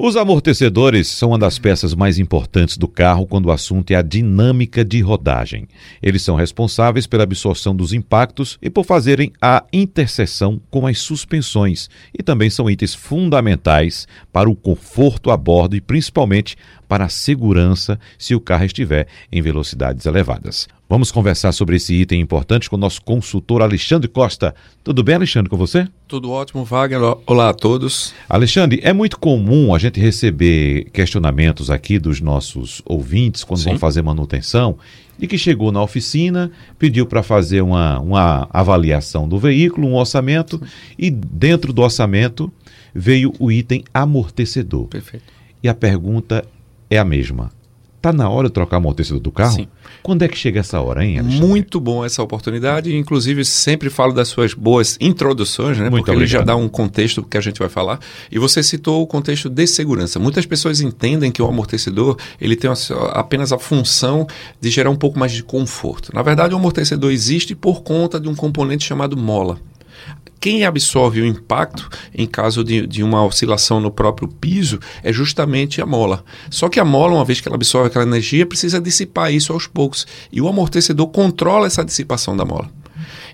Os amortecedores são uma das peças mais importantes do carro quando o assunto é a dinâmica de rodagem. Eles são responsáveis pela absorção dos impactos e por fazerem a interseção com as suspensões, e também são itens fundamentais para o conforto a bordo e principalmente para a segurança se o carro estiver em velocidades elevadas. Vamos conversar sobre esse item importante com o nosso consultor Alexandre Costa. Tudo bem, Alexandre, com você? Tudo ótimo, Wagner. Olá a todos. Alexandre, é muito comum a gente receber questionamentos aqui dos nossos ouvintes quando Sim. vão fazer manutenção e que chegou na oficina, pediu para fazer uma, uma avaliação do veículo, um orçamento, e dentro do orçamento veio o item amortecedor. Perfeito. E a pergunta é a mesma. Está na hora de trocar o amortecedor do carro? Sim. Quando é que chega essa hora, hein, Alexandre? Muito bom essa oportunidade. Inclusive, sempre falo das suas boas introduções, né? Muito Porque obrigado. ele já dá um contexto que a gente vai falar. E você citou o contexto de segurança. Muitas pessoas entendem que o amortecedor ele tem apenas a função de gerar um pouco mais de conforto. Na verdade, o amortecedor existe por conta de um componente chamado mola. Quem absorve o impacto em caso de, de, uma oscilação no próprio piso é justamente a mola. Só que a mola, uma vez que ela absorve aquela energia, precisa dissipar isso aos poucos. E o amortecedor controla essa dissipação da mola.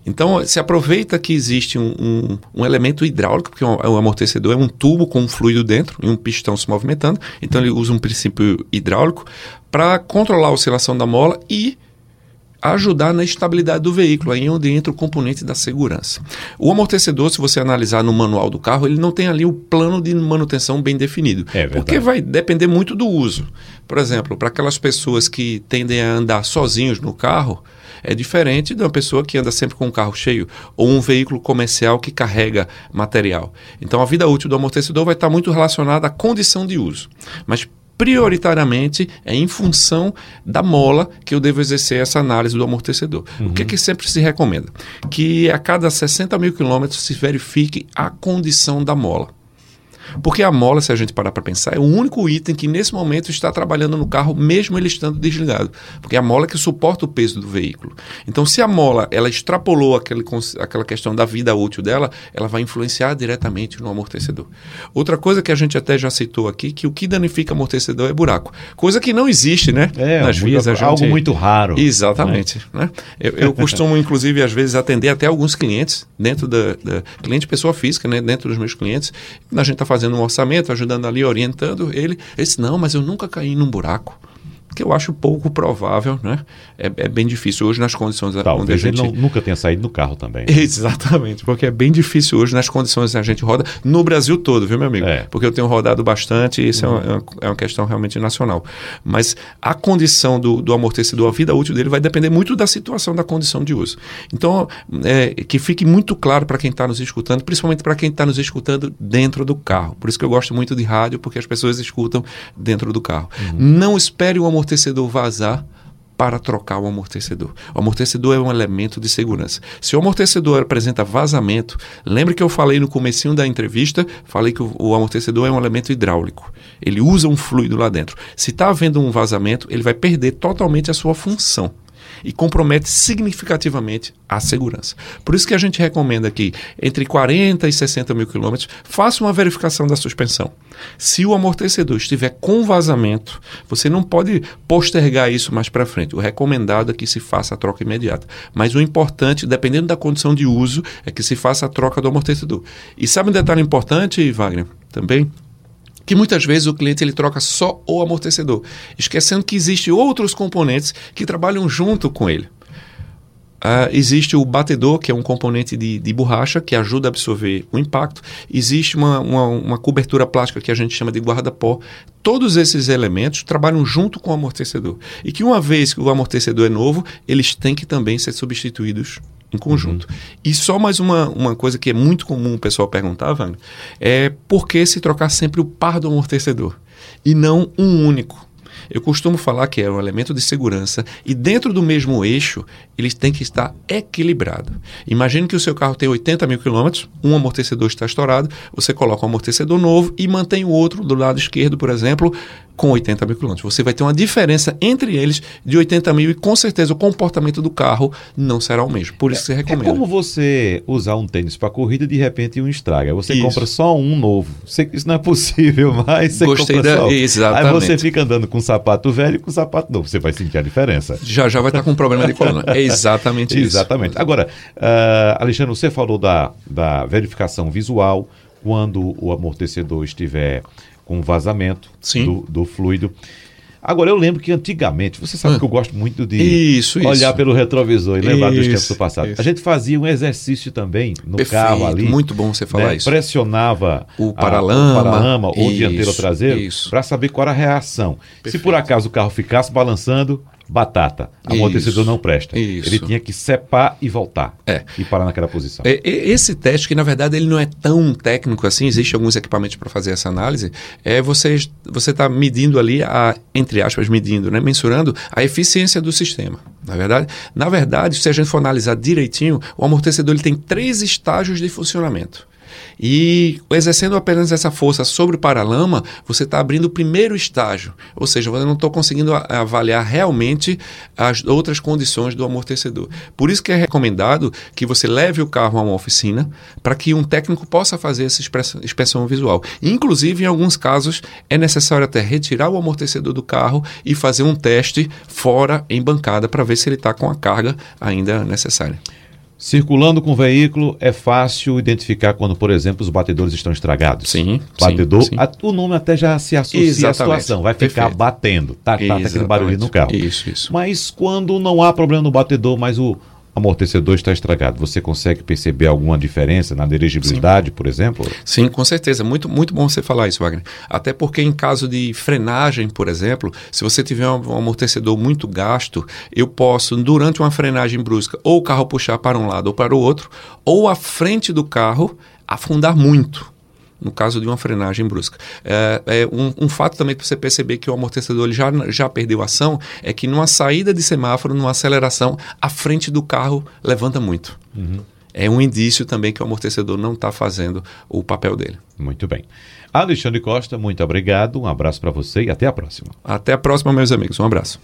Então, se aproveita que existe um, um, um elemento hidráulico, porque o amortecedor é um tubo com um fluido dentro e um pistão se movimentando. Então, ele usa um princípio hidráulico para controlar a oscilação da mola e ajudar na estabilidade do veículo, aí é onde entra o componente da segurança. O amortecedor, se você analisar no manual do carro, ele não tem ali o plano de manutenção bem definido. É porque vai depender muito do uso. Por exemplo, para aquelas pessoas que tendem a andar sozinhos no carro, é diferente de uma pessoa que anda sempre com um carro cheio ou um veículo comercial que carrega material. Então a vida útil do amortecedor vai estar muito relacionada à condição de uso. Mas prioritariamente é em função da mola que eu devo exercer essa análise do amortecedor. Uhum. O que, que sempre se recomenda? Que a cada 60 mil quilômetros se verifique a condição da mola. Porque a mola, se a gente parar para pensar, é o único item que nesse momento está trabalhando no carro, mesmo ele estando desligado. Porque é a mola que suporta o peso do veículo. Então, se a mola ela extrapolou aquele, aquela questão da vida útil dela, ela vai influenciar diretamente no amortecedor. Outra coisa que a gente até já citou aqui, que o que danifica amortecedor é buraco. Coisa que não existe, né? É, Nas vias, gente... algo muito raro. Exatamente. Né? Eu, eu costumo, inclusive, às vezes, atender até alguns clientes, dentro da, da cliente pessoa física, né? dentro dos meus clientes, a gente está fazendo um orçamento, ajudando ali, orientando ele. Ele disse, não, mas eu nunca caí num buraco que eu acho pouco provável, né? É, é bem difícil hoje nas condições Talvez onde a gente... ele não, nunca tenha saído no carro também. Exatamente, porque é bem difícil hoje nas condições que a gente roda no Brasil todo, viu, meu amigo? É. Porque eu tenho rodado bastante e isso uhum. é, uma, é uma questão realmente nacional. Mas a condição do, do amortecedor, a vida útil dele vai depender muito da situação, da condição de uso. Então, é, que fique muito claro para quem está nos escutando, principalmente para quem está nos escutando dentro do carro. Por isso que eu gosto muito de rádio, porque as pessoas escutam dentro do carro. Uhum. Não espere o amortecedor amortecedor vazar para trocar o amortecedor. O amortecedor é um elemento de segurança. Se o amortecedor apresenta vazamento, lembre que eu falei no comecinho da entrevista, falei que o, o amortecedor é um elemento hidráulico. Ele usa um fluido lá dentro. Se está havendo um vazamento, ele vai perder totalmente a sua função e compromete significativamente a segurança. Por isso que a gente recomenda que entre 40 e 60 mil quilômetros, faça uma verificação da suspensão. Se o amortecedor estiver com vazamento, você não pode postergar isso mais para frente. O recomendado é que se faça a troca imediata. Mas o importante, dependendo da condição de uso, é que se faça a troca do amortecedor. E sabe um detalhe importante, Wagner? Também que muitas vezes o cliente ele troca só o amortecedor, esquecendo que existem outros componentes que trabalham junto com ele. Uh, existe o batedor, que é um componente de, de, borracha que ajuda a absorver o impacto. Existe uma, uma, uma cobertura plástica que a gente chama de guarda-pó. Todos esses elementos trabalham junto com o amortecedor. E que uma vez que o amortecedor é novo, eles têm que também ser substituídos em conjunto. Uhum. E só mais uma, uma coisa que é muito comum o pessoal perguntar, Wagner, é por que se trocar sempre o par do amortecedor e não um único? Eu costumo falar que é um elemento de segurança e dentro do mesmo eixo eles têm que estar equilibrados. Imagine que o seu carro tem 80 mil quilômetros, um amortecedor está estourado, você coloca um amortecedor novo e mantém o outro do lado esquerdo, por exemplo, com 80 mil quilômetros. Você vai ter uma diferença entre eles de 80 mil e com certeza o comportamento do carro não será o mesmo. Por isso que você recomenda. É como você usar um tênis para corrida e de repente um estraga. Você isso. compra só um novo. Você, isso não é possível mais. Você Gostei compra da... só. Exatamente. Aí você fica andando com sapato velho e com sapato novo. Você vai sentir a diferença. Já já vai estar com um problema de coluna. É exatamente isso. Exatamente. Agora, uh, Alexandre, você falou da, da verificação visual quando o amortecedor estiver com vazamento do, do, fluido. Agora, eu lembro que antigamente, você sabe ah. que eu gosto muito de isso, olhar isso. pelo retrovisor e lembrar isso, dos tempos do passado. Isso. A gente fazia um exercício também no Perfeito, carro ali. Muito bom você falar né? isso. Pressionava o paralama, a, o paralama ou o dianteiro ou traseiro para saber qual era a reação. Perfeito. Se por acaso o carro ficasse balançando, batata. Amortecedor isso, não presta. Isso. Ele tinha que separ e voltar. É. E parar naquela posição. É, esse teste, que na verdade ele não é tão técnico assim, existem alguns equipamentos para fazer essa análise, é você está medindo ali, a, entre aspas, medindo, né, mensurando a eficiência do sistema. Na verdade, na verdade, se a gente for analisar direitinho, o amortecedor ele tem três estágios de funcionamento. E exercendo apenas essa força sobre o paralama, você está abrindo o primeiro estágio, ou seja, você não está conseguindo avaliar realmente as outras condições do amortecedor. Por isso que é recomendado que você leve o carro a uma oficina para que um técnico possa fazer essa inspeção visual. Inclusive, em alguns casos, é necessário até retirar o amortecedor do carro e fazer um teste fora em bancada para ver se ele está com a carga ainda necessária. Circulando com o veículo, é fácil identificar quando, por exemplo, os batedores estão estragados. Sim. Batedor, sim, sim. A, o nome até já se associa Exatamente. à situação, vai ficar Perfeito. batendo, tá, tá, tá aquele barulho no carro. Isso, isso. Mas quando não há problema no batedor, mas o, amortecedor está estragado, você consegue perceber alguma diferença na dirigibilidade, Sim. por exemplo? Sim, com certeza. Muito, muito bom você falar isso, Wagner. Até porque em caso de frenagem, por exemplo, se você tiver um, um amortecedor muito gasto, eu posso, durante uma frenagem brusca, ou o carro puxar para um lado ou para o outro, ou a frente do carro afundar muito no caso de uma frenagem brusca. É, é um, um, fato também para você perceber que o amortecedor já, já perdeu ação é que numa saída de semáforo, numa aceleração, a frente do carro levanta muito. Uhum. É um indício também que o amortecedor não está fazendo o papel dele. Muito bem. Alexandre Costa, muito obrigado, um abraço para você e até a próxima. Até a próxima, meus amigos. Um abraço.